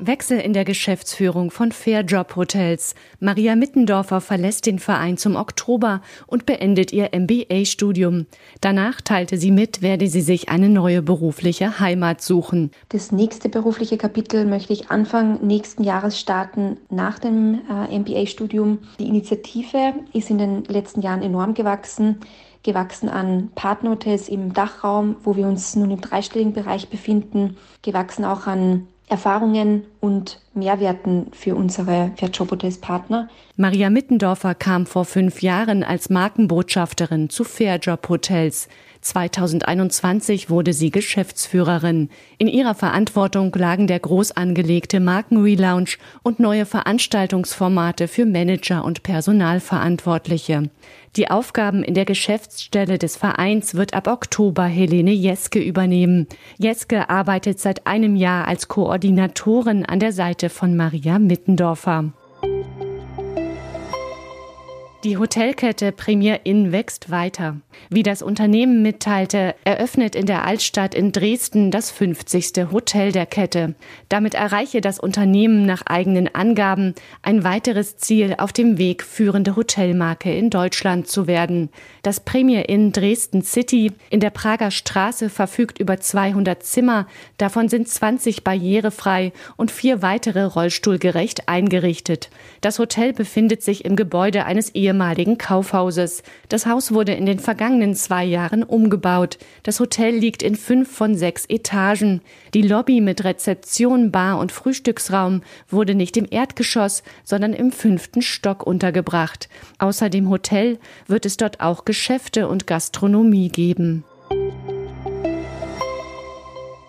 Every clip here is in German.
Wechsel in der Geschäftsführung von Fairjob Hotels. Maria Mittendorfer verlässt den Verein zum Oktober und beendet ihr MBA-Studium. Danach teilte sie mit, werde sie sich eine neue berufliche Heimat suchen. Das nächste berufliche Kapitel möchte ich Anfang nächsten Jahres starten, nach dem äh, MBA-Studium. Die Initiative ist in den letzten Jahren enorm gewachsen gewachsen an Partnerhotels im Dachraum, wo wir uns nun im dreistelligen Bereich befinden, gewachsen auch an Erfahrungen und Mehrwerten für unsere Fairjob Partner. Maria Mittendorfer kam vor fünf Jahren als Markenbotschafterin zu Fairjob Hotels. 2021 wurde sie Geschäftsführerin. In ihrer Verantwortung lagen der groß angelegte Markenrelaunch und neue Veranstaltungsformate für Manager und Personalverantwortliche. Die Aufgaben in der Geschäftsstelle des Vereins wird ab Oktober Helene Jeske übernehmen. Jeske arbeitet seit einem Jahr als Koordinatorin an der Seite von Maria Mittendorfer. Die Hotelkette Premier Inn wächst weiter. Wie das Unternehmen mitteilte, eröffnet in der Altstadt in Dresden das 50. Hotel der Kette. Damit erreiche das Unternehmen nach eigenen Angaben ein weiteres Ziel auf dem Weg, führende Hotelmarke in Deutschland zu werden. Das Premier Inn Dresden City in der Prager Straße verfügt über 200 Zimmer, davon sind 20 barrierefrei und vier weitere rollstuhlgerecht eingerichtet. Das Hotel befindet sich im Gebäude eines ehemaligen Kaufhauses. Das Haus wurde in den vergangenen zwei Jahren umgebaut. Das Hotel liegt in fünf von sechs Etagen. Die Lobby mit Rezeption, Bar und Frühstücksraum wurde nicht im Erdgeschoss, sondern im fünften Stock untergebracht. Außer dem Hotel wird es dort auch Geschäfte und Gastronomie geben.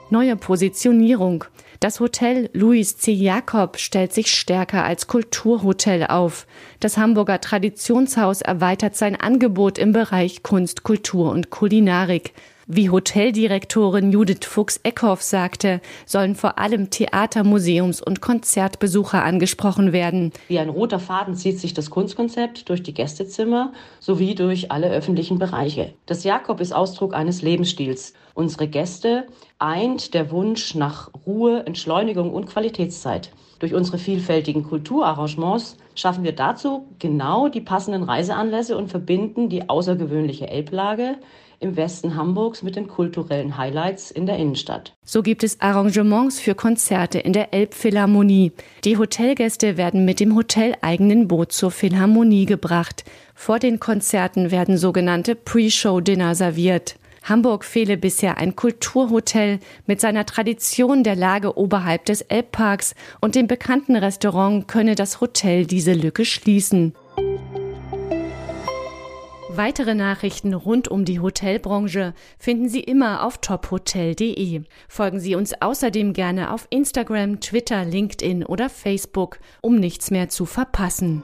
Neue Positionierung. Das Hotel Louis C. Jakob stellt sich stärker als Kulturhotel auf. Das Hamburger Traditionshaus erweitert sein Angebot im Bereich Kunst, Kultur und Kulinarik. Wie Hoteldirektorin Judith Fuchs-Eckhoff sagte, sollen vor allem Theater-, Museums- und Konzertbesucher angesprochen werden. Wie ein roter Faden zieht sich das Kunstkonzept durch die Gästezimmer sowie durch alle öffentlichen Bereiche. Das Jakob ist Ausdruck eines Lebensstils. Unsere Gäste eint der Wunsch nach Ruhe, Entschleunigung und Qualitätszeit. Durch unsere vielfältigen Kulturarrangements schaffen wir dazu genau die passenden Reiseanlässe und verbinden die außergewöhnliche Elblage im Westen Hamburgs mit den kulturellen Highlights in der Innenstadt. So gibt es Arrangements für Konzerte in der Elbphilharmonie. Die Hotelgäste werden mit dem hoteleigenen Boot zur Philharmonie gebracht. Vor den Konzerten werden sogenannte Pre-Show-Dinner serviert. Hamburg fehle bisher ein Kulturhotel mit seiner Tradition der Lage oberhalb des Elbparks und dem bekannten Restaurant könne das Hotel diese Lücke schließen. Weitere Nachrichten rund um die Hotelbranche finden Sie immer auf tophotel.de. Folgen Sie uns außerdem gerne auf Instagram, Twitter, LinkedIn oder Facebook, um nichts mehr zu verpassen.